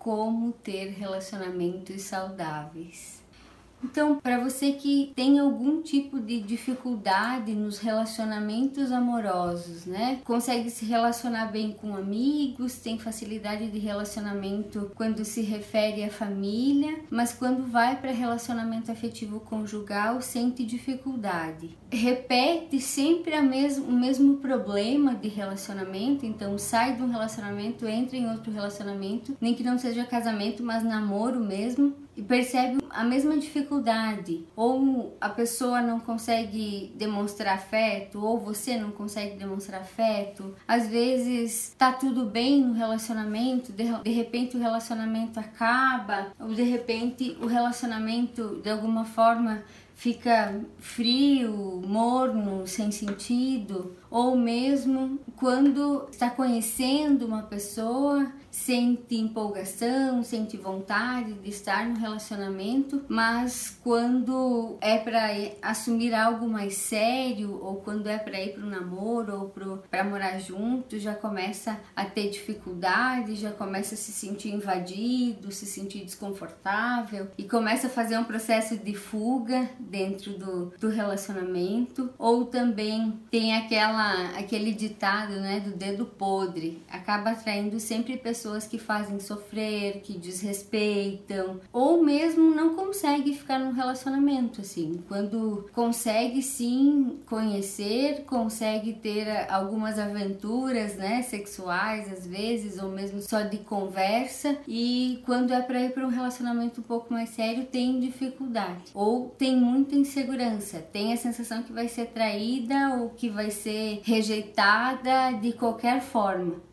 como ter relacionamentos saudáveis. Então, para você que tem algum tipo de dificuldade nos relacionamentos amorosos, né? Consegue se relacionar bem com amigos, tem facilidade de relacionamento quando se refere à família, mas quando vai para relacionamento afetivo conjugal sente dificuldade. Repete sempre a mesmo, o mesmo problema de relacionamento, então sai de um relacionamento, entra em outro relacionamento, nem que não seja casamento, mas namoro mesmo e percebe a mesma dificuldade, ou a pessoa não consegue demonstrar afeto, ou você não consegue demonstrar afeto. Às vezes tá tudo bem no relacionamento, de, de repente o relacionamento acaba, ou de repente o relacionamento de alguma forma fica frio, morno, sem sentido, ou mesmo quando está conhecendo uma pessoa sente empolgação, sente vontade de estar no relacionamento, mas quando é para assumir algo mais sério ou quando é para ir para o namoro ou para morar junto, já começa a ter dificuldade, já começa a se sentir invadido, se sentir desconfortável e começa a fazer um processo de fuga dentro do, do relacionamento. Ou também tem aquela aquele ditado, né, do dedo podre, acaba atraindo sempre pessoas pessoas que fazem sofrer, que desrespeitam, ou mesmo não consegue ficar num relacionamento assim. Quando consegue sim conhecer, consegue ter algumas aventuras, né, sexuais às vezes, ou mesmo só de conversa, e quando é para ir para um relacionamento um pouco mais sério, tem dificuldade ou tem muita insegurança, tem a sensação que vai ser traída ou que vai ser rejeitada de qualquer forma.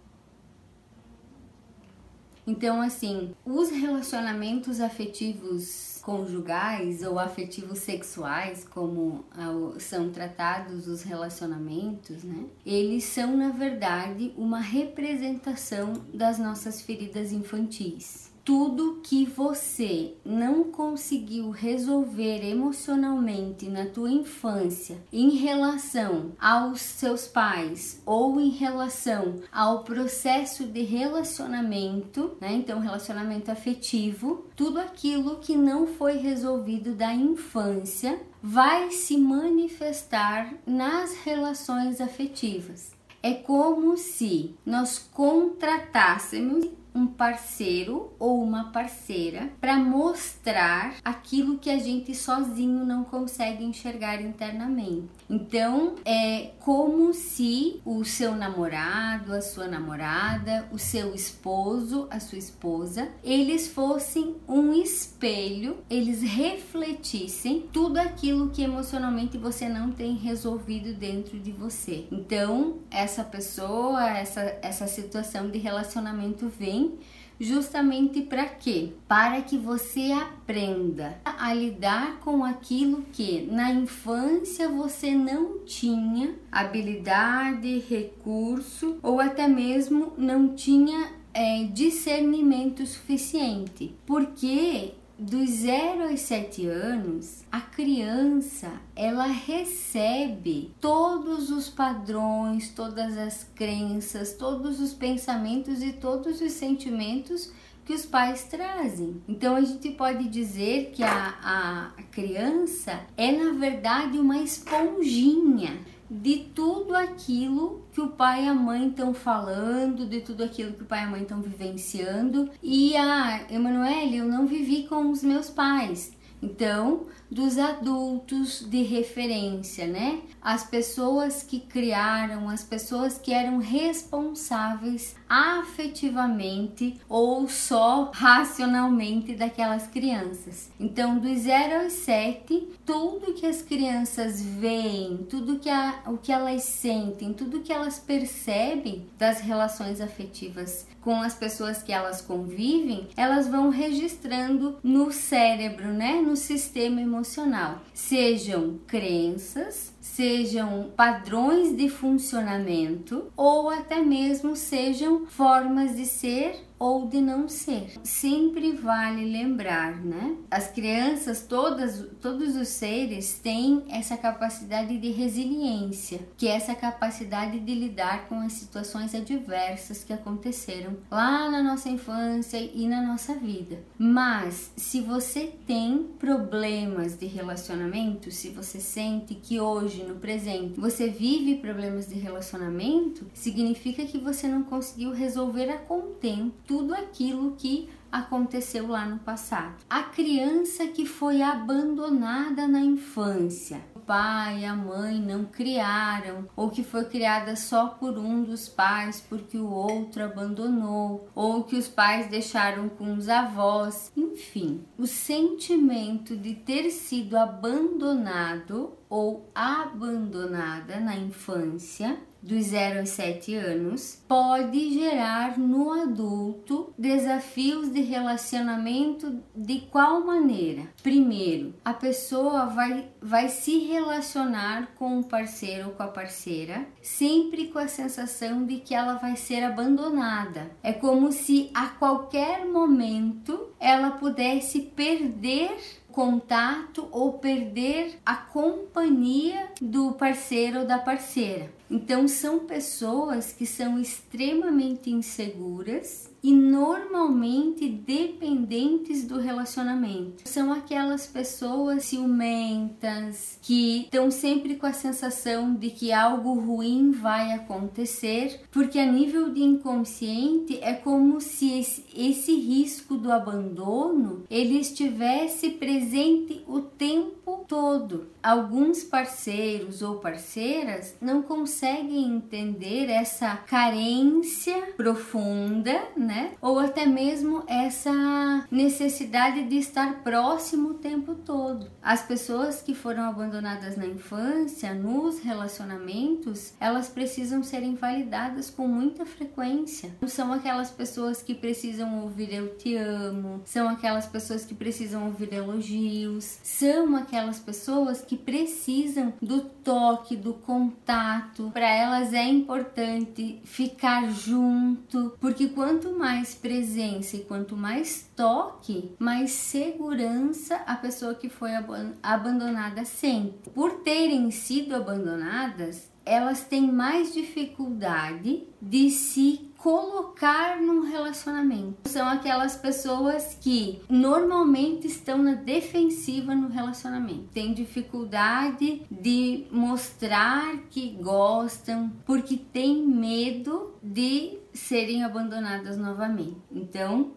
Então, assim, os relacionamentos afetivos conjugais ou afetivos sexuais, como são tratados os relacionamentos, né? Eles são, na verdade, uma representação das nossas feridas infantis tudo que você não conseguiu resolver emocionalmente na tua infância em relação aos seus pais ou em relação ao processo de relacionamento, né? Então, relacionamento afetivo, tudo aquilo que não foi resolvido da infância vai se manifestar nas relações afetivas. É como se nós contratássemos um parceiro ou uma parceira para mostrar aquilo que a gente sozinho não consegue enxergar internamente. Então, é como se o seu namorado, a sua namorada, o seu esposo, a sua esposa, eles fossem um espelho, eles refletissem tudo aquilo que emocionalmente você não tem resolvido dentro de você. Então, essa pessoa, essa, essa situação de relacionamento vem justamente para quê? Para que você aprenda a lidar com aquilo que na infância você não tinha habilidade, recurso ou até mesmo não tinha é, discernimento suficiente. Porque dos 0 aos 7 anos, a criança ela recebe todos os padrões, todas as crenças, todos os pensamentos e todos os sentimentos que os pais trazem. Então a gente pode dizer que a, a criança é na verdade uma esponjinha de tudo aquilo que o pai e a mãe estão falando, de tudo aquilo que o pai e a mãe estão vivenciando. E a ah, Emanuele, eu não vivi com os meus pais. Então, dos adultos de referência, né? As pessoas que criaram, as pessoas que eram responsáveis afetivamente ou só racionalmente daquelas crianças. Então, dos 0 aos 7, tudo que as crianças veem, tudo que a, o que elas sentem, tudo que elas percebem das relações afetivas com as pessoas que elas convivem, elas vão registrando no cérebro, né, no sistema emocional. Sejam crenças, sejam padrões de funcionamento ou até mesmo sejam formas de ser ou de não ser. Sempre vale lembrar, né? As crianças, todas, todos os seres têm essa capacidade de resiliência, que é essa capacidade de lidar com as situações adversas que aconteceram lá na nossa infância e na nossa vida. Mas se você tem problemas de relacionamento, se você sente que hoje, no presente, você vive problemas de relacionamento, significa que você não conseguiu resolver a contento tudo aquilo que aconteceu lá no passado. A criança que foi abandonada na infância, o pai e a mãe não criaram, ou que foi criada só por um dos pais porque o outro abandonou, ou que os pais deixaram com os avós, enfim, o sentimento de ter sido abandonado ou abandonada na infância dos 0 aos 7 anos pode gerar no adulto desafios de relacionamento de qual maneira? Primeiro, a pessoa vai, vai se relacionar com o parceiro ou com a parceira sempre com a sensação de que ela vai ser abandonada. É como se a qualquer momento ela pudesse perder contato ou perder a companhia do parceiro ou da parceira. Então são pessoas que são extremamente inseguras e normalmente dependentes do relacionamento. São aquelas pessoas ciumentas que estão sempre com a sensação de que algo ruim vai acontecer, porque a nível de inconsciente é como se esse, esse risco do abandono ele estivesse presente o tempo todo. Alguns parceiros ou parceiras não conseguem entender essa carência profunda, né? Ou até mesmo essa necessidade de estar próximo o tempo todo. As pessoas que foram abandonadas na infância, nos relacionamentos, elas precisam serem validadas com muita frequência. Não são aquelas pessoas que precisam ouvir eu te amo, são aquelas pessoas que precisam ouvir elogios, são aquelas pessoas que precisam do toque, do contato. Para elas é importante ficar junto, porque quanto mais presença e quanto mais toque, mais segurança a pessoa que foi abandonada sente. Por terem sido abandonadas, elas têm mais dificuldade de se colocar num relacionamento. São aquelas pessoas que normalmente estão na defensiva no relacionamento. Tem dificuldade de mostrar que gostam porque tem medo de serem abandonadas novamente. Então,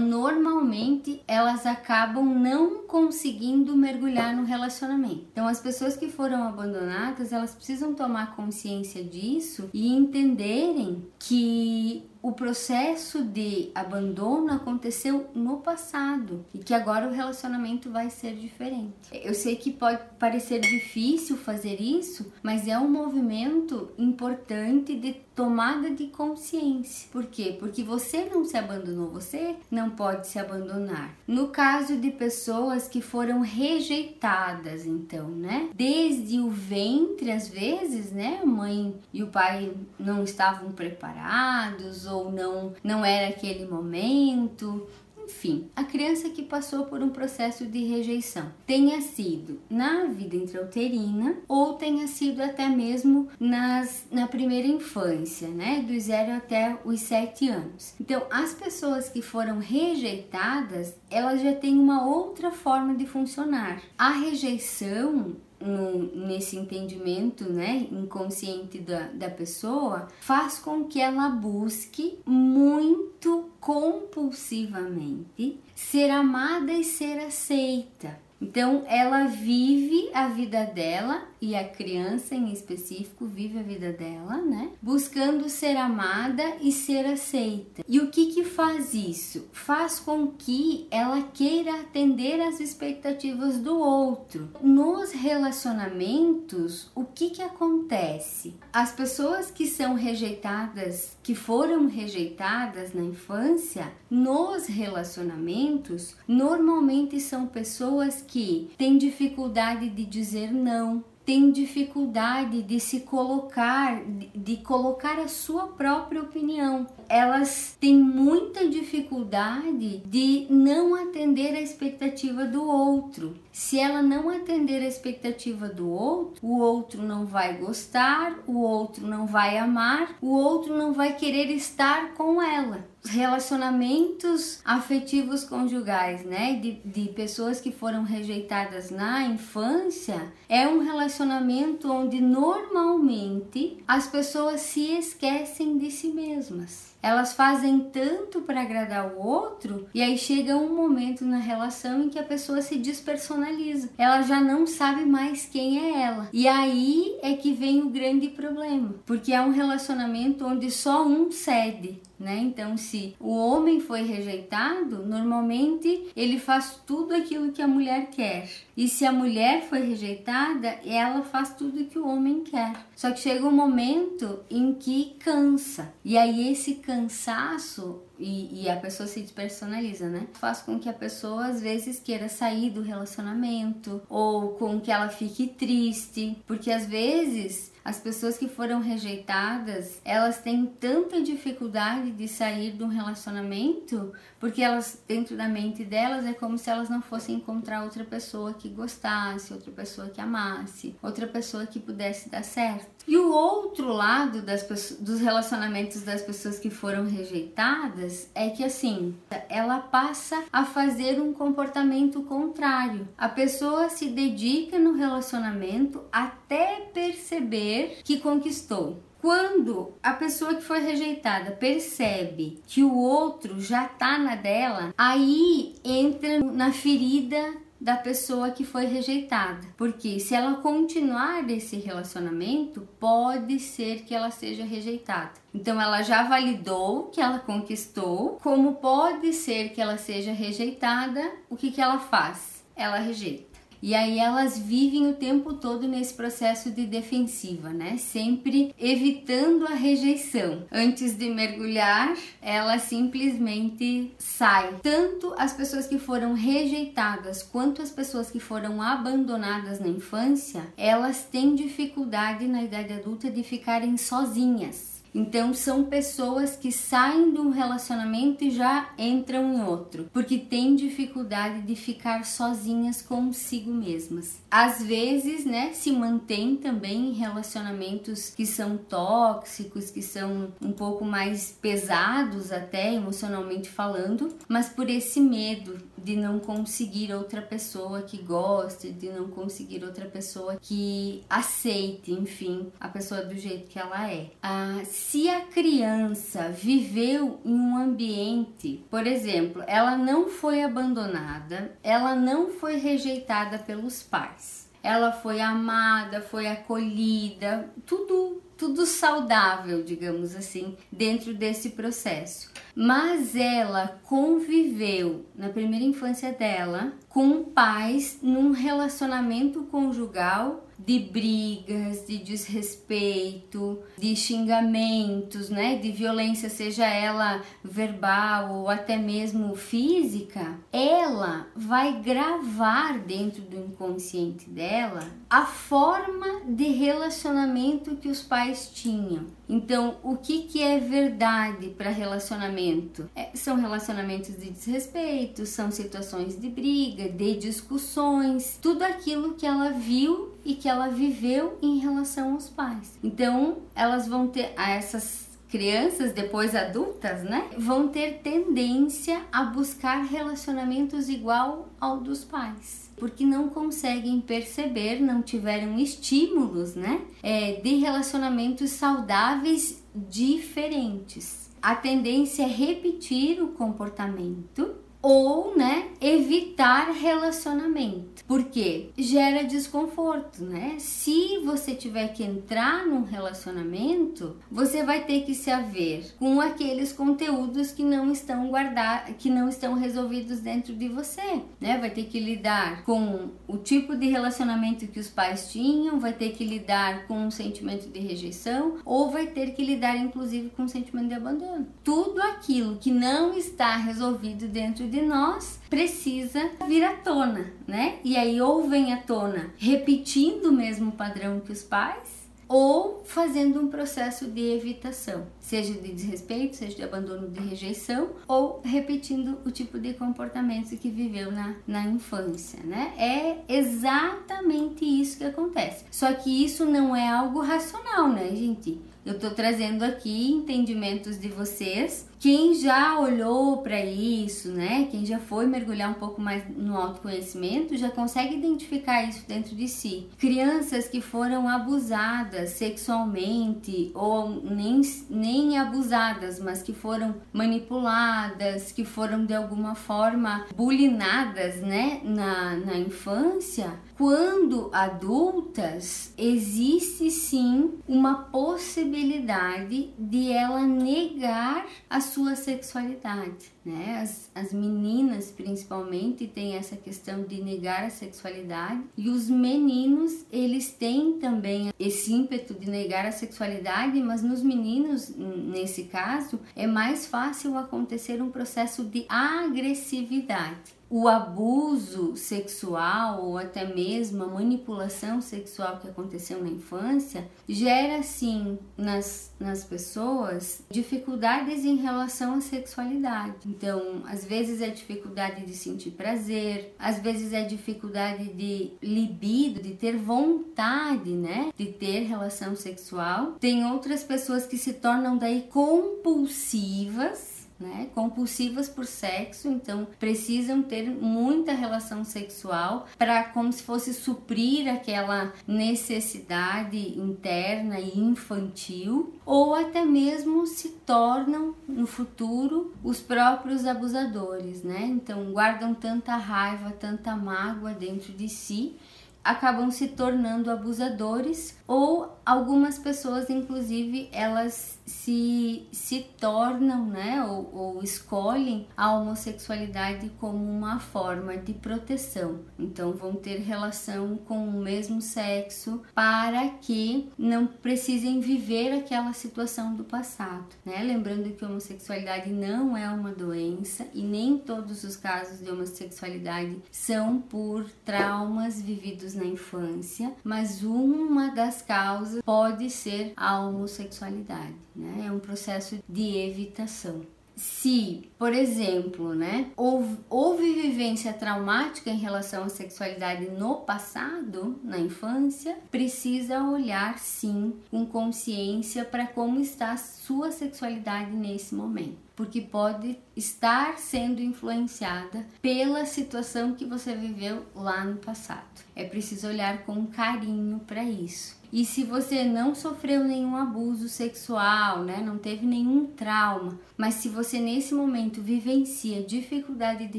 normalmente elas acabam não conseguindo mergulhar no relacionamento. Então, as pessoas que foram abandonadas, elas precisam tomar consciência disso e entenderem que o processo de abandono aconteceu no passado e que agora o relacionamento vai ser diferente. Eu sei que pode parecer difícil fazer isso, mas é um movimento importante de tomada de consciência. Por quê? Porque você não se abandonou, você não pode se abandonar. No caso de pessoas que foram rejeitadas, então, né? Desde o ventre, às vezes, né? A mãe e o pai não estavam preparados ou não, não era aquele momento. Enfim, a criança que passou por um processo de rejeição, tenha sido na vida intrauterina ou tenha sido até mesmo nas, na primeira infância, né, do zero até os sete anos. Então, as pessoas que foram rejeitadas, elas já têm uma outra forma de funcionar. A rejeição no, nesse entendimento né, inconsciente da, da pessoa faz com que ela busque muito compulsivamente ser amada e ser aceita. Então ela vive a vida dela e a criança em específico vive a vida dela, né? Buscando ser amada e ser aceita. E o que que faz isso? Faz com que ela queira atender às expectativas do outro. Nos relacionamentos, o que que acontece? As pessoas que são rejeitadas, que foram rejeitadas na infância, nos relacionamentos, normalmente são pessoas que têm dificuldade de dizer não têm dificuldade de se colocar, de colocar a sua própria opinião. Elas têm muita dificuldade de não atender a expectativa do outro. Se ela não atender a expectativa do outro, o outro não vai gostar, o outro não vai amar, o outro não vai querer estar com ela relacionamentos afetivos conjugais, né, de, de pessoas que foram rejeitadas na infância, é um relacionamento onde normalmente as pessoas se esquecem de si mesmas. Elas fazem tanto para agradar o outro e aí chega um momento na relação em que a pessoa se despersonaliza. Ela já não sabe mais quem é ela. E aí é que vem o grande problema, porque é um relacionamento onde só um cede né? Então, se o homem foi rejeitado, normalmente ele faz tudo aquilo que a mulher quer. E se a mulher foi rejeitada, ela faz tudo que o homem quer. Só que chega um momento em que cansa. E aí esse cansaço e, e, a pessoa se despersonaliza, né? Faz com que a pessoa às vezes queira sair do relacionamento ou com que ela fique triste, porque às vezes as pessoas que foram rejeitadas, elas têm tanta dificuldade de sair de um relacionamento, porque elas dentro da mente delas é como se elas não fossem encontrar outra pessoa que gostasse, outra pessoa que amasse, outra pessoa que pudesse dar certo. E o outro lado das pessoas, dos relacionamentos das pessoas que foram rejeitadas é que assim, ela passa a fazer um comportamento contrário. A pessoa se dedica no relacionamento até perceber que conquistou. Quando a pessoa que foi rejeitada percebe que o outro já tá na dela, aí entra na ferida da pessoa que foi rejeitada. Porque se ela continuar esse relacionamento, pode ser que ela seja rejeitada. Então ela já validou que ela conquistou, como pode ser que ela seja rejeitada, o que que ela faz? Ela rejeita. E aí elas vivem o tempo todo nesse processo de defensiva, né? Sempre evitando a rejeição. Antes de mergulhar, ela simplesmente sai. Tanto as pessoas que foram rejeitadas quanto as pessoas que foram abandonadas na infância, elas têm dificuldade na idade adulta de ficarem sozinhas. Então são pessoas que saem de um relacionamento e já entram em outro, porque têm dificuldade de ficar sozinhas consigo mesmas. Às vezes, né, se mantém também em relacionamentos que são tóxicos, que são um pouco mais pesados até emocionalmente falando, mas por esse medo de não conseguir outra pessoa que goste, de não conseguir outra pessoa que aceite, enfim, a pessoa do jeito que ela é. Ah, se a criança viveu em um ambiente, por exemplo, ela não foi abandonada, ela não foi rejeitada pelos pais. Ela foi amada, foi acolhida, tudo tudo saudável, digamos assim, dentro desse processo. Mas ela conviveu na primeira infância dela com pais num relacionamento conjugal de brigas, de desrespeito, de xingamentos, né, de violência, seja ela verbal ou até mesmo física, ela vai gravar dentro do inconsciente dela a forma de relacionamento que os pais tinham. Então, o que, que é verdade para relacionamento? É, são relacionamentos de desrespeito, são situações de briga, de discussões, tudo aquilo que ela viu e que ela viveu em relação aos pais. Então, elas vão ter essas crianças, depois adultas, né, vão ter tendência a buscar relacionamentos igual ao dos pais porque não conseguem perceber, não tiveram estímulos, né, é, de relacionamentos saudáveis diferentes. A tendência é repetir o comportamento ou, né, evitar relacionamento. Porque gera desconforto, né? Se você tiver que entrar num relacionamento, você vai ter que se haver com aqueles conteúdos que não estão guardados, que não estão resolvidos dentro de você, né? Vai ter que lidar com o tipo de relacionamento que os pais tinham, vai ter que lidar com um sentimento de rejeição ou vai ter que lidar inclusive com um sentimento de abandono. Tudo aquilo que não está resolvido dentro de nós precisa vir à tona, né? E aí ou vem à tona repetindo o mesmo padrão que os pais, ou fazendo um processo de evitação, seja de desrespeito, seja de abandono de rejeição, ou repetindo o tipo de comportamento que viveu na, na infância, né? É exatamente isso que acontece. Só que isso não é algo racional, né, gente? Eu estou trazendo aqui entendimentos de vocês. Quem já olhou para isso, né? Quem já foi mergulhar um pouco mais no autoconhecimento, já consegue identificar isso dentro de si. Crianças que foram abusadas sexualmente ou nem, nem abusadas, mas que foram manipuladas, que foram de alguma forma bulinadas, né, na, na infância, quando adultas, existe sim uma possibilidade de ela negar a sua sexualidade. Né? As, as meninas, principalmente, têm essa questão de negar a sexualidade, e os meninos, eles têm também esse ímpeto de negar a sexualidade, mas nos meninos, nesse caso, é mais fácil acontecer um processo de agressividade o abuso sexual ou até mesmo a manipulação sexual que aconteceu na infância gera sim nas, nas pessoas dificuldades em relação à sexualidade. Então, às vezes é dificuldade de sentir prazer, às vezes é dificuldade de libido, de ter vontade, né, de ter relação sexual. Tem outras pessoas que se tornam daí compulsivas né, compulsivas por sexo, então precisam ter muita relação sexual para como se fosse suprir aquela necessidade interna e infantil, ou até mesmo se tornam no futuro os próprios abusadores, né? Então guardam tanta raiva, tanta mágoa dentro de si acabam se tornando abusadores ou algumas pessoas inclusive elas se, se tornam né ou, ou escolhem a homossexualidade como uma forma de proteção. Então vão ter relação com o mesmo sexo para que não precisem viver aquela situação do passado né? Lembrando que a homossexualidade não é uma doença e nem todos os casos de homossexualidade são por traumas vividos na infância, mas uma das causas pode ser a homossexualidade, né? É um processo de evitação se, por exemplo, né, houve, houve, vivência traumática em relação à sexualidade no passado, na infância, precisa olhar sim com consciência para como está a sua sexualidade nesse momento porque pode estar sendo influenciada pela situação que você viveu lá no passado. É preciso olhar com carinho para isso. E se você não sofreu nenhum abuso sexual, né, não teve nenhum trauma, mas se você nesse momento vivencia dificuldade de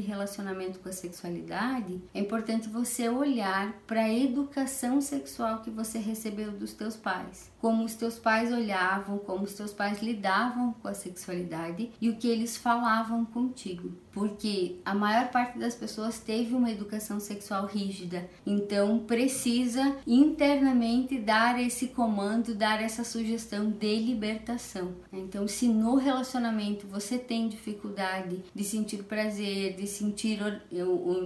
relacionamento com a sexualidade, é importante você olhar para a educação sexual que você recebeu dos teus pais como os teus pais olhavam, como os teus pais lidavam com a sexualidade e o que eles falavam contigo. Porque a maior parte das pessoas teve uma educação sexual rígida, então precisa internamente dar esse comando, dar essa sugestão de libertação. Então, se no relacionamento você tem dificuldade de sentir prazer, de sentir,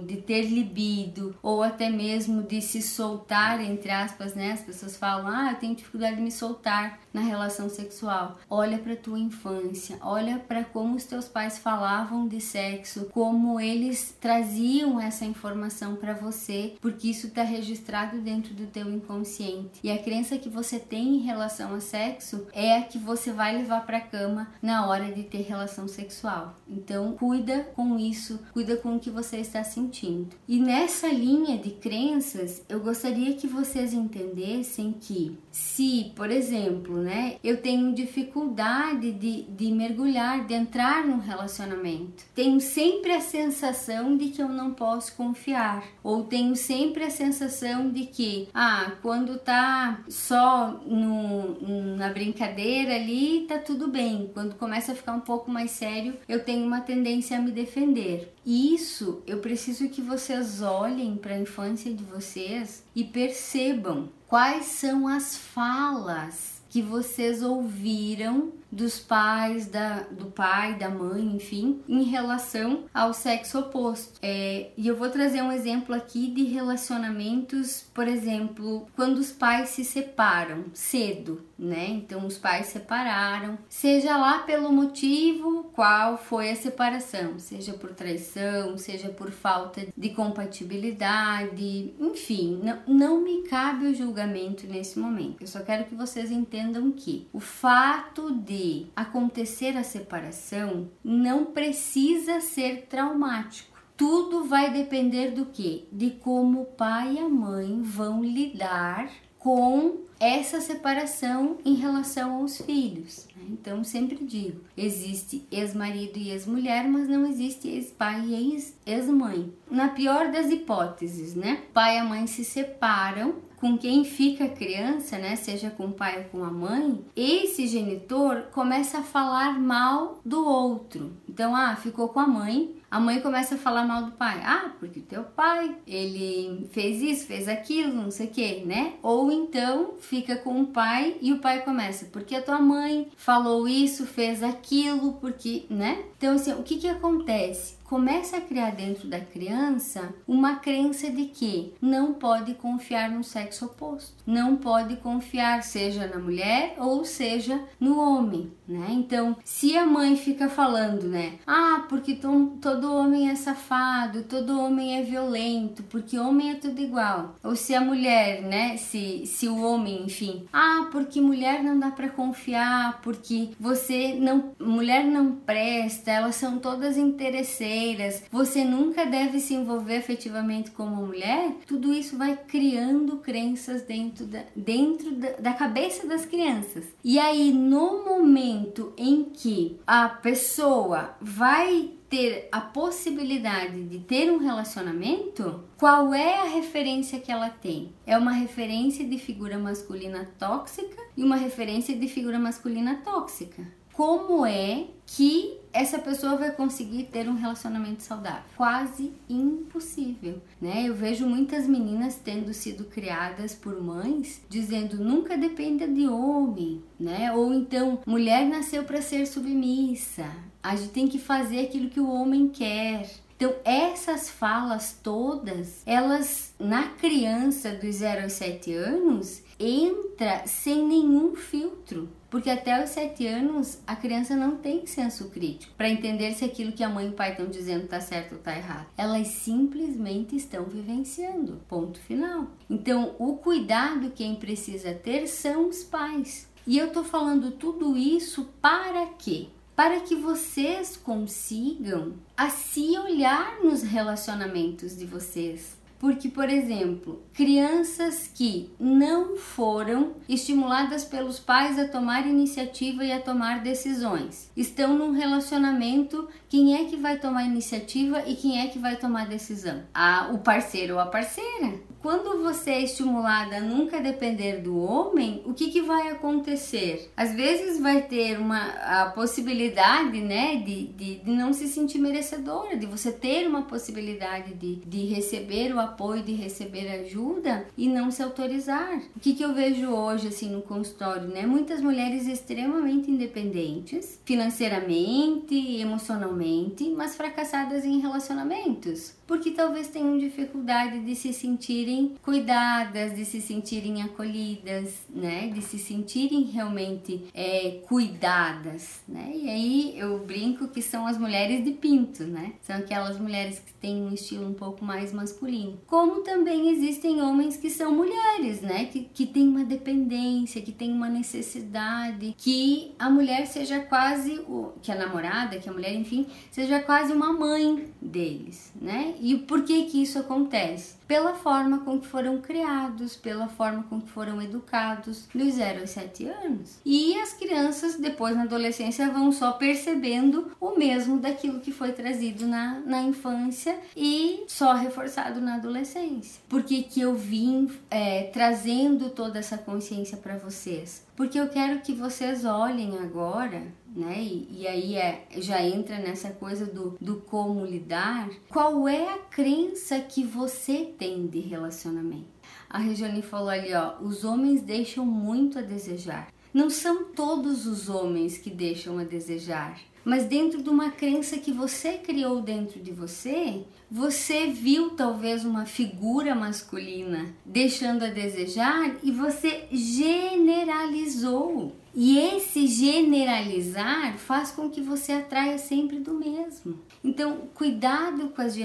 de ter libido, ou até mesmo de se soltar, entre aspas, né? As pessoas falam, ah, eu tenho dificuldade de me soltar na relação sexual. Olha para tua infância, olha para como os teus pais falavam de sexo, como eles traziam essa informação para você, porque isso está registrado dentro do teu inconsciente. E a crença que você tem em relação a sexo é a que você vai levar para cama na hora de ter relação sexual. Então, cuida com isso, cuida com o que você está sentindo. E nessa linha de crenças, eu gostaria que vocês entendessem que se por exemplo, né, eu tenho dificuldade de, de mergulhar, de entrar num relacionamento, tenho sempre a sensação de que eu não posso confiar, ou tenho sempre a sensação de que, ah, quando tá só no, na brincadeira ali, tá tudo bem, quando começa a ficar um pouco mais sério, eu tenho uma tendência a me defender. Isso eu preciso que vocês olhem para a infância de vocês e percebam Quais são as falas que vocês ouviram dos pais, da, do pai, da mãe, enfim, em relação ao sexo oposto. É, e eu vou trazer um exemplo aqui de relacionamentos, por exemplo, quando os pais se separam cedo, né? Então os pais separaram, seja lá pelo motivo qual foi a separação, seja por traição, seja por falta de compatibilidade, enfim, não, não me cabe o julgamento nesse momento. Eu só quero que vocês entendam que o fato de acontecer a separação não precisa ser traumático. Tudo vai depender do que? De como o pai e a mãe vão lidar com essa separação em relação aos filhos. Né? Então, sempre digo: existe ex-marido e ex-mulher, mas não existe ex-pai e ex-mãe. Na pior das hipóteses, né? Pai e a mãe se separam, com quem fica a criança, né, seja com o pai ou com a mãe, esse genitor começa a falar mal do outro. Então, ah, ficou com a mãe, a mãe começa a falar mal do pai. Ah, porque teu pai, ele fez isso, fez aquilo, não sei o que, né? Ou então fica com o pai e o pai começa, porque a tua mãe falou isso, fez aquilo, porque, né? Então, assim, o que que acontece? começa a criar dentro da criança uma crença de que não pode confiar no sexo oposto, não pode confiar seja na mulher ou seja no homem, né? Então, se a mãe fica falando, né? Ah, porque todo homem é safado, todo homem é violento, porque homem é tudo igual. Ou se a mulher, né? Se, se o homem, enfim, ah, porque mulher não dá para confiar, porque você não, mulher não presta, elas são todas interesseiras você nunca deve se envolver afetivamente como mulher, tudo isso vai criando crenças dentro da, dentro da, da cabeça das crianças. E aí, no momento em que a pessoa vai ter a possibilidade de ter um relacionamento, qual é a referência que ela tem? É uma referência de figura masculina tóxica e uma referência de figura masculina tóxica. Como é que essa pessoa vai conseguir ter um relacionamento saudável? Quase impossível, né? Eu vejo muitas meninas tendo sido criadas por mães dizendo nunca dependa de homem, né? Ou então mulher nasceu para ser submissa. A gente tem que fazer aquilo que o homem quer. Então, essas falas todas, elas na criança dos 0 aos 7 anos, entra sem nenhum filtro. Porque até os 7 anos a criança não tem senso crítico para entender se aquilo que a mãe e o pai estão dizendo está certo ou está errado. Elas simplesmente estão vivenciando. Ponto final. Então, o cuidado quem precisa ter são os pais. E eu tô falando tudo isso para quê? Para que vocês consigam a se olhar nos relacionamentos de vocês, porque, por exemplo, crianças que não foram estimuladas pelos pais a tomar iniciativa e a tomar decisões estão num relacionamento. Quem é que vai tomar iniciativa e quem é que vai tomar decisão? Ah, o parceiro ou a parceira. Quando você é estimulada a nunca depender do homem, o que, que vai acontecer? Às vezes vai ter uma a possibilidade, né, de, de, de não se sentir merecedora, de você ter uma possibilidade de, de receber o apoio, de receber ajuda e não se autorizar. O que, que eu vejo hoje, assim, no consultório, né? Muitas mulheres extremamente independentes, financeiramente, emocionalmente, mas fracassadas em relacionamentos porque talvez tenham dificuldade de se sentirem cuidadas, de se sentirem acolhidas, né? De se sentirem realmente é, cuidadas, né? E aí eu brinco que são as mulheres de pinto, né? São aquelas mulheres que têm um estilo um pouco mais masculino. Como também existem homens que são mulheres, né? Que, que têm uma dependência, que têm uma necessidade, que a mulher seja quase, o, que a namorada, que a mulher, enfim, seja quase uma mãe deles, né? E por que que isso acontece? Pela forma com que foram criados, pela forma com que foram educados dos 0 aos 7 anos. E as crianças depois na adolescência vão só percebendo o mesmo daquilo que foi trazido na, na infância e só reforçado na adolescência. Por que que eu vim é, trazendo toda essa consciência para vocês? Porque eu quero que vocês olhem agora né? E, e, aí é, já entra nessa coisa do, do como lidar. Qual é a crença que você tem de relacionamento? A Regiane falou ali, ó, os homens deixam muito a desejar. Não são todos os homens que deixam a desejar, mas dentro de uma crença que você criou dentro de você, você viu talvez uma figura masculina deixando a desejar e você generalizou. E esse generalizar faz com que você atraia sempre do mesmo. Então, cuidado com as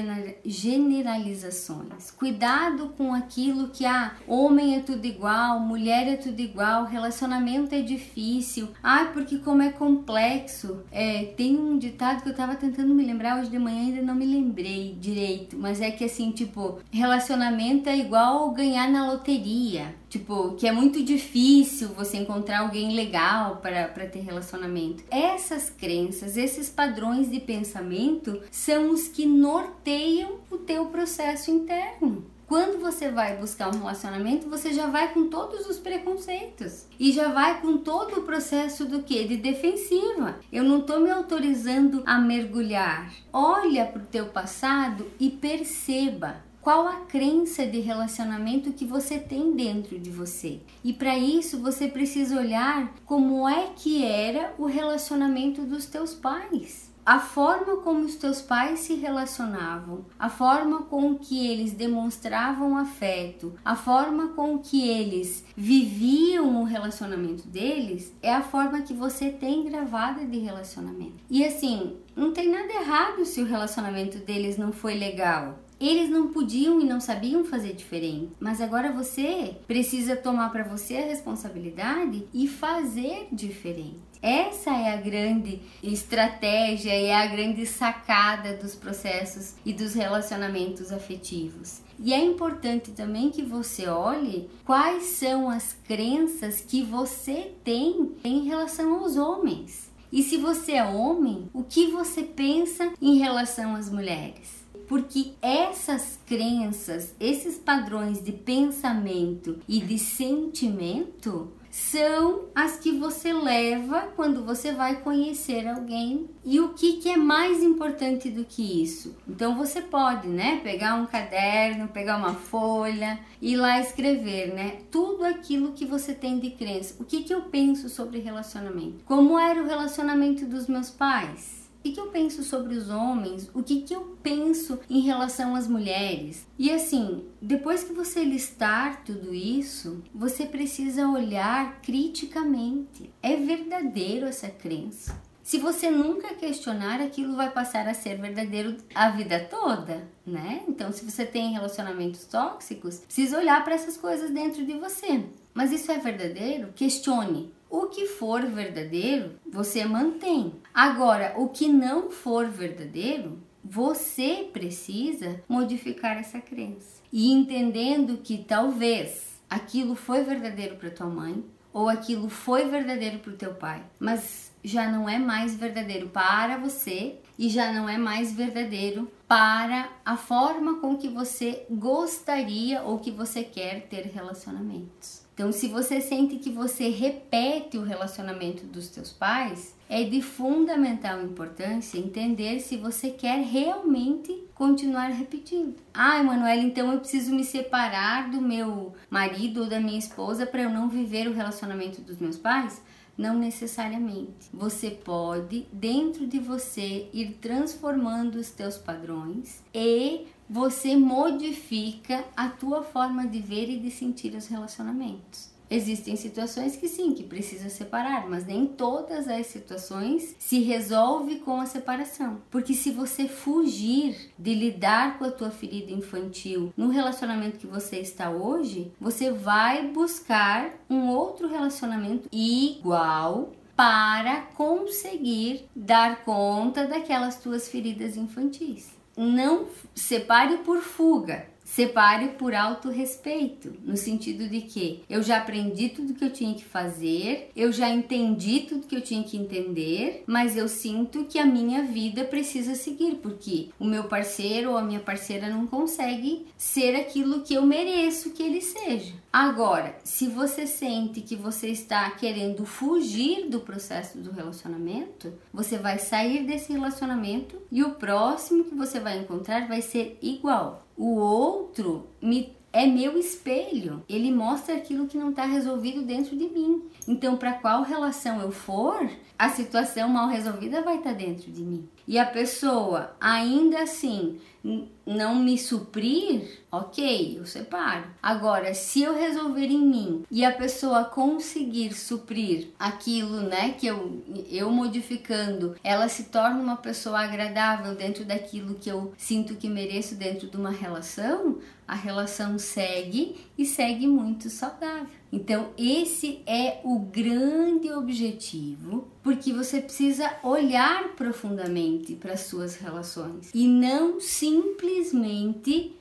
generalizações, cuidado com aquilo que ah, homem é tudo igual, mulher é tudo igual, relacionamento é difícil, ah, porque como é complexo. É, tem um ditado que eu tava tentando me lembrar hoje de manhã ainda não me lembrei direito, mas é que assim, tipo, relacionamento é igual ganhar na loteria. Tipo, que é muito difícil você encontrar alguém legal para ter relacionamento. Essas crenças, esses padrões de pensamento são os que norteiam o teu processo interno. Quando você vai buscar um relacionamento, você já vai com todos os preconceitos e já vai com todo o processo do que? De defensiva. Eu não estou me autorizando a mergulhar. Olha para o teu passado e perceba qual a crença de relacionamento que você tem dentro de você. E para isso você precisa olhar como é que era o relacionamento dos teus pais. A forma como os teus pais se relacionavam, a forma com que eles demonstravam afeto, a forma com que eles viviam o relacionamento deles, é a forma que você tem gravada de relacionamento. E assim, não tem nada errado se o relacionamento deles não foi legal. Eles não podiam e não sabiam fazer diferente, mas agora você precisa tomar para você a responsabilidade e fazer diferente. Essa é a grande estratégia e é a grande sacada dos processos e dos relacionamentos afetivos. E é importante também que você olhe quais são as crenças que você tem em relação aos homens. E se você é homem, o que você pensa em relação às mulheres? Porque essas crenças, esses padrões de pensamento e de sentimento são as que você leva quando você vai conhecer alguém. E o que, que é mais importante do que isso? Então você pode, né, pegar um caderno, pegar uma folha e lá escrever, né, tudo aquilo que você tem de crença. O que, que eu penso sobre relacionamento? Como era o relacionamento dos meus pais? O que, que eu penso sobre os homens? O que, que eu penso em relação às mulheres? E assim, depois que você listar tudo isso, você precisa olhar criticamente. É verdadeiro essa crença? Se você nunca questionar, aquilo vai passar a ser verdadeiro a vida toda, né? Então, se você tem relacionamentos tóxicos, precisa olhar para essas coisas dentro de você. Mas isso é verdadeiro? Questione. O que for verdadeiro, você mantém. Agora, o que não for verdadeiro, você precisa modificar essa crença. E entendendo que talvez aquilo foi verdadeiro para tua mãe ou aquilo foi verdadeiro para o teu pai, mas já não é mais verdadeiro para você e já não é mais verdadeiro para a forma com que você gostaria ou que você quer ter relacionamentos. Então, se você sente que você repete o relacionamento dos teus pais, é de fundamental importância entender se você quer realmente continuar repetindo. Ah, Emanuela, então eu preciso me separar do meu marido ou da minha esposa para eu não viver o relacionamento dos meus pais? Não necessariamente. Você pode, dentro de você, ir transformando os teus padrões e você modifica a tua forma de ver e de sentir os relacionamentos. Existem situações que sim, que precisa separar, mas nem todas as situações se resolve com a separação. Porque se você fugir de lidar com a tua ferida infantil no relacionamento que você está hoje, você vai buscar um outro relacionamento igual para conseguir dar conta daquelas tuas feridas infantis não separe por fuga, separe por autorrespeito, no sentido de que eu já aprendi tudo que eu tinha que fazer, eu já entendi tudo que eu tinha que entender, mas eu sinto que a minha vida precisa seguir, porque o meu parceiro ou a minha parceira não consegue ser aquilo que eu mereço que ele seja. Agora, se você sente que você está querendo fugir do processo do relacionamento, você vai sair desse relacionamento e o próximo que você vai encontrar vai ser igual. O outro me é meu espelho. Ele mostra aquilo que não está resolvido dentro de mim. Então, para qual relação eu for, a situação mal resolvida vai estar tá dentro de mim. E a pessoa ainda assim não me suprir, ok, eu separo. Agora, se eu resolver em mim e a pessoa conseguir suprir aquilo, né, que eu, eu modificando, ela se torna uma pessoa agradável dentro daquilo que eu sinto que mereço dentro de uma relação, a relação segue e segue muito saudável. Então, esse é o grande objetivo, porque você precisa olhar profundamente para as suas relações e não simplesmente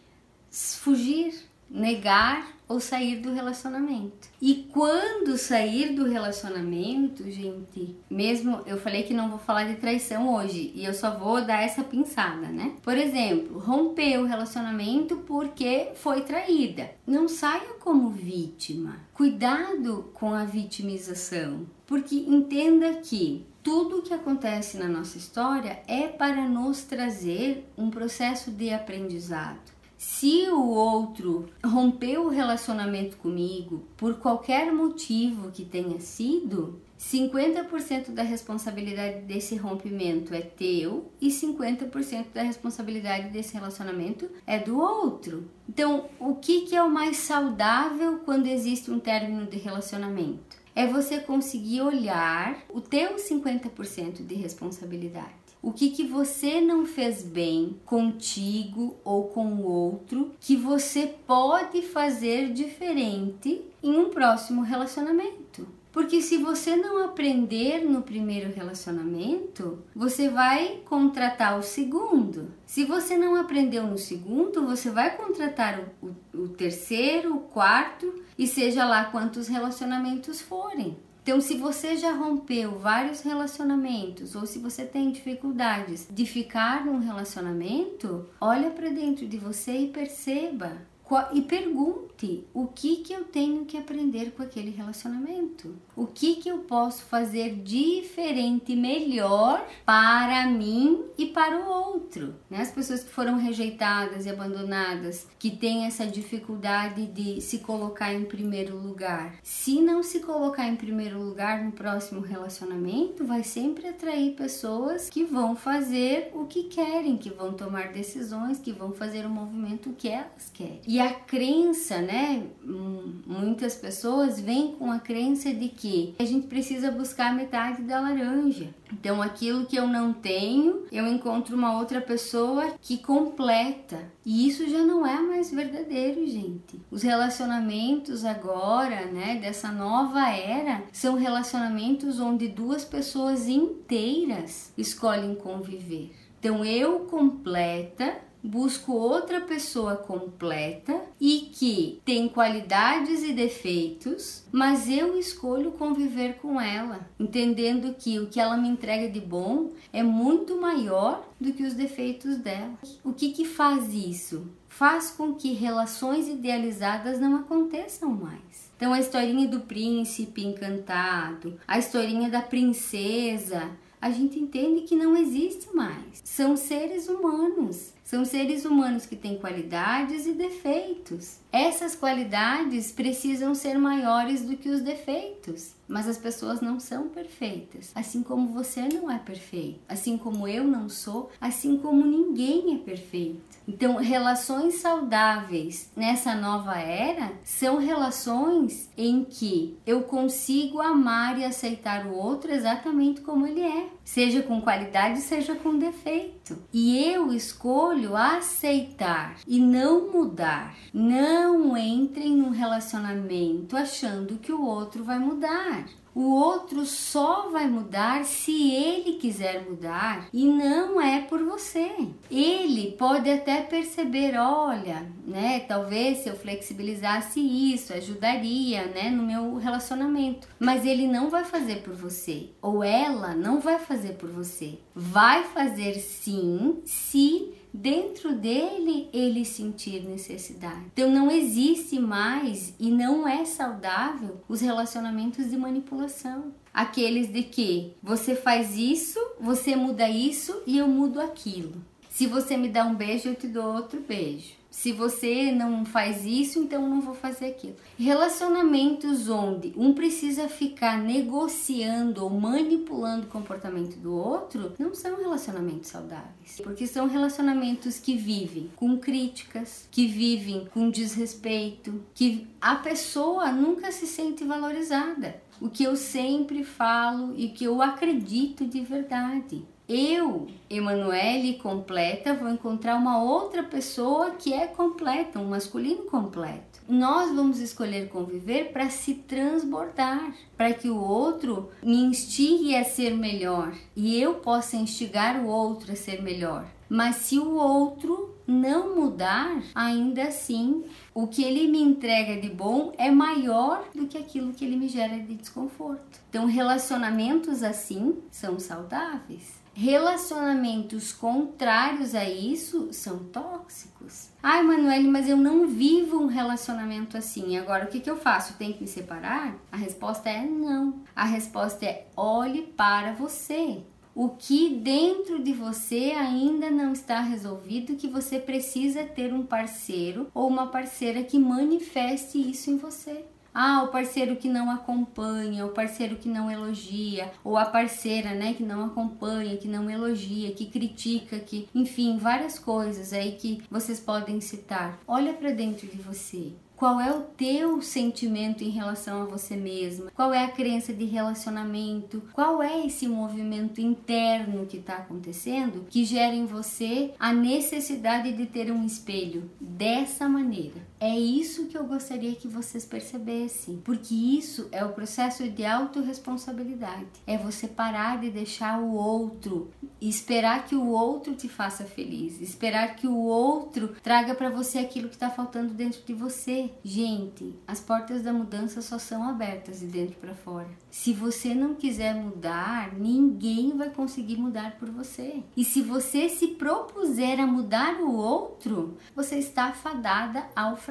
fugir, negar ou sair do relacionamento. E quando sair do relacionamento, gente, mesmo eu falei que não vou falar de traição hoje e eu só vou dar essa pinçada, né? Por exemplo, romper o relacionamento porque foi traída. Não saia como vítima. Cuidado com a vitimização, porque entenda que tudo o que acontece na nossa história é para nos trazer um processo de aprendizado. Se o outro rompeu o relacionamento comigo por qualquer motivo que tenha sido, 50% da responsabilidade desse rompimento é teu e 50% da responsabilidade desse relacionamento é do outro. Então, o que, que é o mais saudável quando existe um término de relacionamento? É você conseguir olhar o teu 50% de responsabilidade o que, que você não fez bem contigo ou com o outro que você pode fazer diferente em um próximo relacionamento. Porque se você não aprender no primeiro relacionamento, você vai contratar o segundo. Se você não aprendeu no segundo, você vai contratar o, o, o terceiro, o quarto e seja lá quantos relacionamentos forem. Então, se você já rompeu vários relacionamentos ou se você tem dificuldades de ficar num relacionamento, olha para dentro de você e perceba e pergunte o que que eu tenho que aprender com aquele relacionamento. O que que eu posso fazer diferente, melhor para mim e para o outro. Né? As pessoas que foram rejeitadas e abandonadas, que têm essa dificuldade de se colocar em primeiro lugar. Se não se colocar em primeiro lugar no próximo relacionamento, vai sempre atrair pessoas que vão fazer o que querem, que vão tomar decisões, que vão fazer o movimento que elas querem. E a crença, né? Muitas pessoas vêm com a crença de que a gente precisa buscar metade da laranja. Então, aquilo que eu não tenho, eu encontro uma outra pessoa que completa. E isso já não é mais verdadeiro, gente. Os relacionamentos agora, né, dessa nova era, são relacionamentos onde duas pessoas inteiras escolhem conviver. Então, eu completa busco outra pessoa completa e que tem qualidades e defeitos, mas eu escolho conviver com ela, entendendo que o que ela me entrega de bom é muito maior do que os defeitos dela. O que que faz isso? Faz com que relações idealizadas não aconteçam mais. Então a historinha do príncipe encantado, a historinha da princesa, a gente entende que não existe mais. São seres humanos são seres humanos que têm qualidades e defeitos. Essas qualidades precisam ser maiores do que os defeitos, mas as pessoas não são perfeitas, assim como você não é perfeito, assim como eu não sou, assim como ninguém é perfeito. Então, relações saudáveis nessa nova era são relações em que eu consigo amar e aceitar o outro exatamente como ele é, seja com qualidade, seja com defeito. E eu escolho aceitar e não mudar. Não entrem num relacionamento achando que o outro vai mudar. O outro só vai mudar se ele quiser mudar e não é por você. Ele pode até perceber, olha, né, talvez se eu flexibilizasse isso ajudaria, né, no meu relacionamento, mas ele não vai fazer por você ou ela não vai fazer por você. Vai fazer sim, se dentro dele ele sentir necessidade. Então não existe mais e não é saudável os relacionamentos de manipulação. Aqueles de que você faz isso, você muda isso e eu mudo aquilo. Se você me dá um beijo, eu te dou outro beijo. Se você não faz isso, então eu não vou fazer aquilo. Relacionamentos onde um precisa ficar negociando ou manipulando o comportamento do outro não são relacionamentos saudáveis. Porque são relacionamentos que vivem com críticas, que vivem com desrespeito, que a pessoa nunca se sente valorizada. O que eu sempre falo e que eu acredito de verdade eu, Emanuele completa, vou encontrar uma outra pessoa que é completa, um masculino completo. Nós vamos escolher conviver para se transbordar, para que o outro me instigue a ser melhor e eu possa instigar o outro a ser melhor. Mas se o outro não mudar, ainda assim, o que ele me entrega de bom é maior do que aquilo que ele me gera de desconforto. Então, relacionamentos assim são saudáveis. Relacionamentos contrários a isso são tóxicos. Ai, Manuele, mas eu não vivo um relacionamento assim. Agora, o que, que eu faço? Tem que me separar? A resposta é não. A resposta é olhe para você. O que dentro de você ainda não está resolvido, que você precisa ter um parceiro ou uma parceira que manifeste isso em você. Ah, o parceiro que não acompanha, o parceiro que não elogia, ou a parceira, né, que não acompanha, que não elogia, que critica, que, enfim, várias coisas aí que vocês podem citar. Olha para dentro de você. Qual é o teu sentimento em relação a você mesma? Qual é a crença de relacionamento? Qual é esse movimento interno que está acontecendo que gera em você a necessidade de ter um espelho dessa maneira? É isso que eu gostaria que vocês percebessem, porque isso é o processo de autorresponsabilidade. É você parar de deixar o outro, esperar que o outro te faça feliz, esperar que o outro traga para você aquilo que está faltando dentro de você. Gente, as portas da mudança só são abertas de dentro para fora. Se você não quiser mudar, ninguém vai conseguir mudar por você. E se você se propuser a mudar o outro, você está afadada ao fracasso,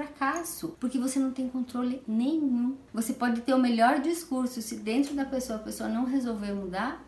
porque você não tem controle nenhum. Você pode ter o melhor discurso, se dentro da pessoa a pessoa não resolver mudar,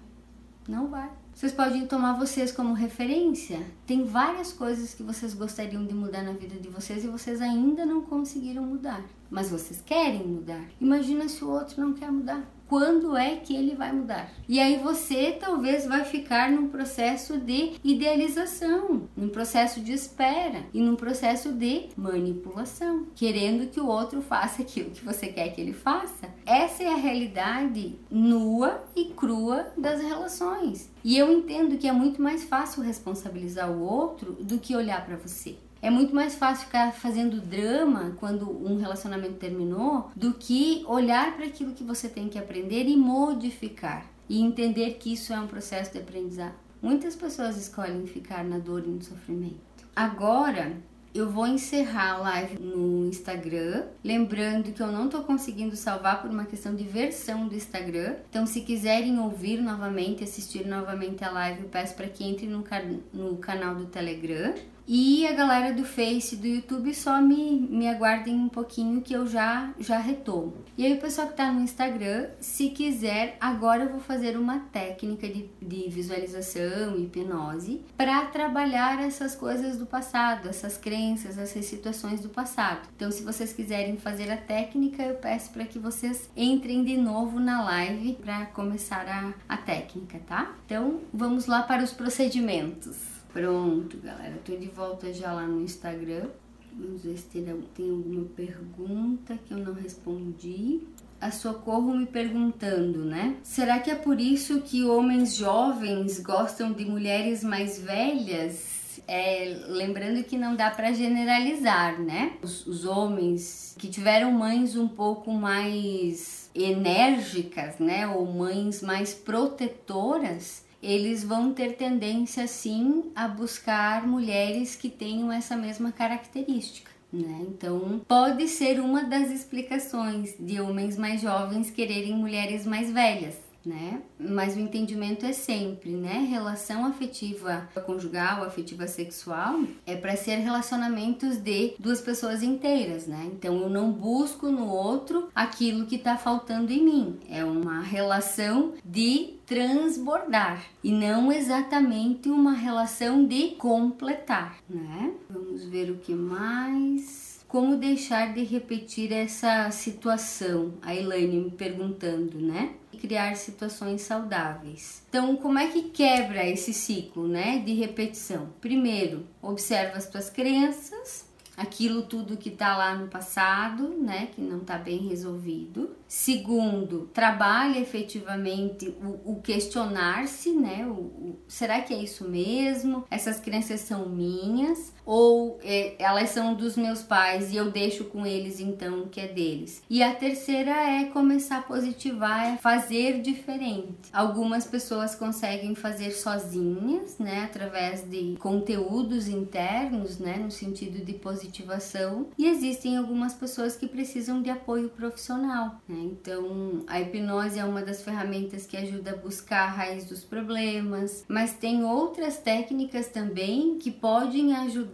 não vai. Vocês podem tomar vocês como referência. Tem várias coisas que vocês gostariam de mudar na vida de vocês e vocês ainda não conseguiram mudar. Mas vocês querem mudar. Imagina se o outro não quer mudar quando é que ele vai mudar. E aí você talvez vai ficar num processo de idealização, num processo de espera e num processo de manipulação, querendo que o outro faça aquilo que você quer que ele faça. Essa é a realidade nua e crua das relações. E eu entendo que é muito mais fácil responsabilizar o outro do que olhar para você. É muito mais fácil ficar fazendo drama quando um relacionamento terminou do que olhar para aquilo que você tem que aprender e modificar e entender que isso é um processo de aprendizado. Muitas pessoas escolhem ficar na dor e no sofrimento. Agora, eu vou encerrar a live no Instagram, lembrando que eu não estou conseguindo salvar por uma questão de versão do Instagram. Então, se quiserem ouvir novamente, assistir novamente a live, eu peço para que entre no, no canal do Telegram. E a galera do Face do YouTube só me, me aguardem um pouquinho que eu já já retomo. E aí o pessoal que tá no Instagram, se quiser, agora eu vou fazer uma técnica de, de visualização hipnose para trabalhar essas coisas do passado, essas crenças, essas situações do passado. Então, se vocês quiserem fazer a técnica, eu peço para que vocês entrem de novo na live para começar a, a técnica, tá? Então, vamos lá para os procedimentos. Pronto, galera. Tô de volta já lá no Instagram. Vamos ver se tem, alguma pergunta que eu não respondi. A Socorro me perguntando, né? Será que é por isso que homens jovens gostam de mulheres mais velhas? É, lembrando que não dá para generalizar, né? Os, os homens que tiveram mães um pouco mais enérgicas, né? Ou mães mais protetoras, eles vão ter tendência sim a buscar mulheres que tenham essa mesma característica. Né? Então, pode ser uma das explicações de homens mais jovens quererem mulheres mais velhas. Né? Mas o entendimento é sempre, né? Relação afetiva conjugal, afetiva sexual é para ser relacionamentos de duas pessoas inteiras, né? Então eu não busco no outro aquilo que está faltando em mim. É uma relação de transbordar e não exatamente uma relação de completar, né? Vamos ver o que mais. Como deixar de repetir essa situação? A Elaine me perguntando, né? Criar situações saudáveis. Então, como é que quebra esse ciclo, né, de repetição? Primeiro, observa as tuas crenças, aquilo tudo que está lá no passado, né, que não está bem resolvido. Segundo, trabalha efetivamente o, o questionar-se, né, o, o, será que é isso mesmo? Essas crenças são minhas ou é, elas são dos meus pais e eu deixo com eles então o que é deles? E a terceira é começar a positivar, é fazer diferente. Algumas pessoas conseguem fazer sozinhas, né, através de conteúdos internos, né, no sentido de positivação e existem algumas pessoas que precisam de apoio profissional. Né? Então, a hipnose é uma das ferramentas que ajuda a buscar a raiz dos problemas, mas tem outras técnicas também que podem ajudar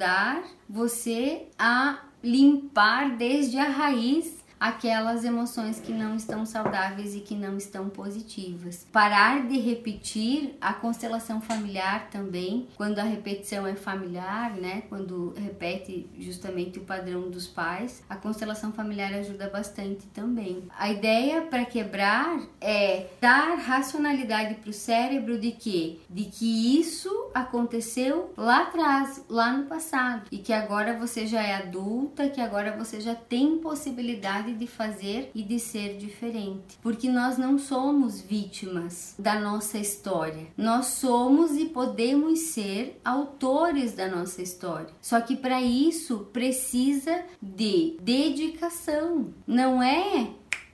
você a limpar desde a raiz aquelas emoções que não estão saudáveis e que não estão positivas. Parar de repetir a constelação familiar também, quando a repetição é familiar, né? Quando repete justamente o padrão dos pais, a constelação familiar ajuda bastante também. A ideia para quebrar é dar racionalidade para o cérebro de que de que isso aconteceu lá atrás, lá no passado e que agora você já é adulta, que agora você já tem possibilidade de fazer e de ser diferente, porque nós não somos vítimas da nossa história. Nós somos e podemos ser autores da nossa história. Só que para isso precisa de dedicação. Não é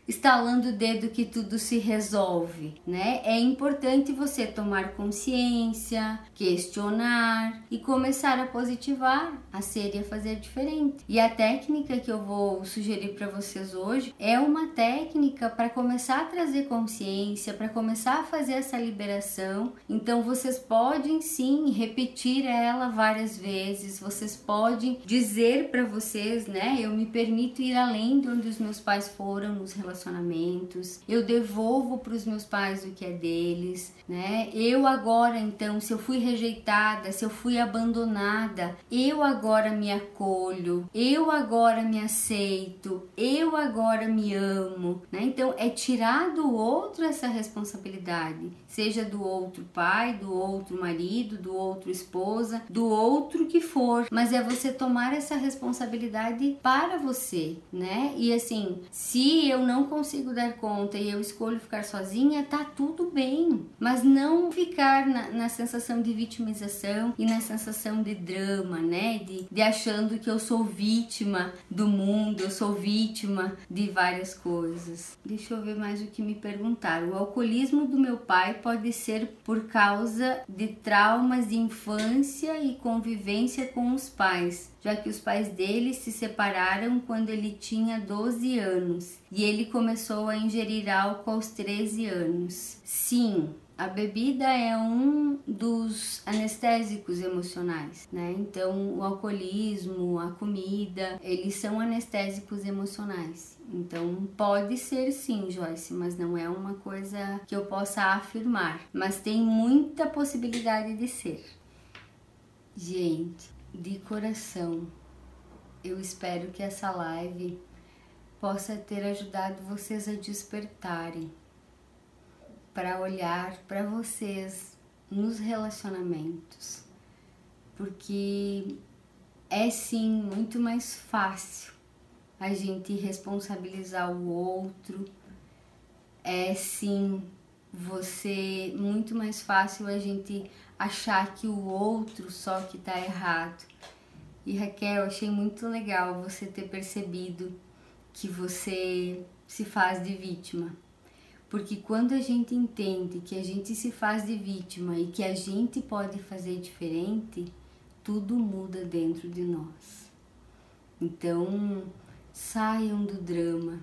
estalando o dedo que tudo se resolve, né? É importante você tomar consciência, questionar e começar a positivar, a ser e a fazer diferente. E a técnica que eu vou sugerir para vocês hoje é uma técnica para começar a trazer consciência, para começar a fazer essa liberação. Então vocês podem sim repetir ela várias vezes, vocês podem dizer para vocês, né? Eu me permito ir além de onde os meus pais foram nos relacionamentos relacionamentos, eu devolvo para os meus pais o que é deles, né? Eu agora, então, se eu fui rejeitada, se eu fui abandonada, eu agora me acolho, eu agora me aceito, eu agora me amo, né? Então, é tirar do outro essa responsabilidade, seja do outro pai, do outro marido, do outro esposa, do outro que for, mas é você tomar essa responsabilidade para você, né? E assim, se eu não consigo dar conta e eu escolho ficar sozinha, tá tudo bem. Mas não ficar na, na sensação de vitimização e na sensação de drama, né? De, de achando que eu sou vítima do mundo, eu sou vítima de várias coisas. Deixa eu ver mais o que me perguntaram. O alcoolismo do meu pai pode ser por causa de traumas de infância e convivência com os pais já que os pais dele se separaram quando ele tinha 12 anos e ele começou a ingerir álcool aos 13 anos. Sim, a bebida é um dos anestésicos emocionais, né? Então, o alcoolismo, a comida, eles são anestésicos emocionais. Então, pode ser sim, Joyce, mas não é uma coisa que eu possa afirmar. Mas tem muita possibilidade de ser. Gente, de coração, eu espero que essa live possa ter ajudado vocês a despertarem para olhar para vocês nos relacionamentos, porque é sim muito mais fácil a gente responsabilizar o outro, é sim você muito mais fácil a gente achar que o outro só que tá errado. E Raquel, achei muito legal você ter percebido que você se faz de vítima. Porque quando a gente entende que a gente se faz de vítima e que a gente pode fazer diferente, tudo muda dentro de nós. Então, saiam do drama,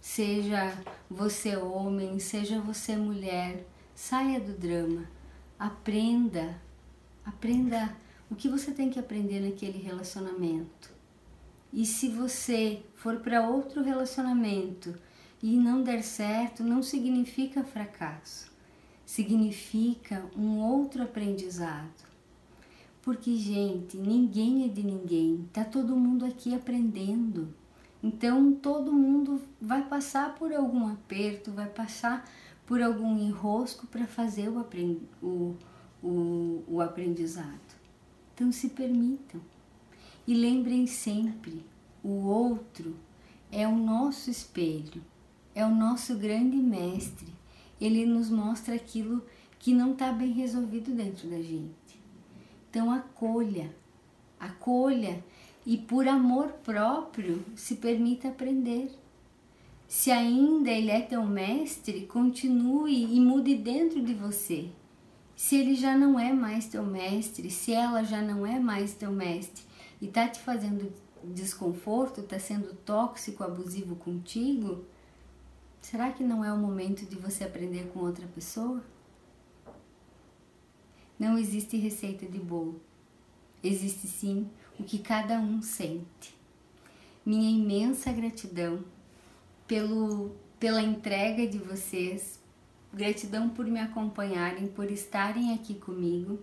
seja você homem, seja você mulher, saia do drama, aprenda, aprenda o que você tem que aprender naquele relacionamento. E se você for para outro relacionamento e não der certo, não significa fracasso, significa um outro aprendizado. Porque, gente, ninguém é de ninguém, tá todo mundo aqui aprendendo. Então, todo mundo vai passar por algum aperto, vai passar por algum enrosco para fazer o, o, o, o aprendizado. Então, se permitam. E lembrem sempre: o outro é o nosso espelho, é o nosso grande mestre. Ele nos mostra aquilo que não está bem resolvido dentro da gente. Então, acolha, acolha e por amor próprio se permita aprender. Se ainda ele é teu mestre, continue e mude dentro de você. Se ele já não é mais teu mestre, se ela já não é mais teu mestre e tá te fazendo desconforto, tá sendo tóxico, abusivo contigo, será que não é o momento de você aprender com outra pessoa? Não existe receita de bolo. Existe sim o que cada um sente. Minha imensa gratidão pelo, pela entrega de vocês, gratidão por me acompanharem, por estarem aqui comigo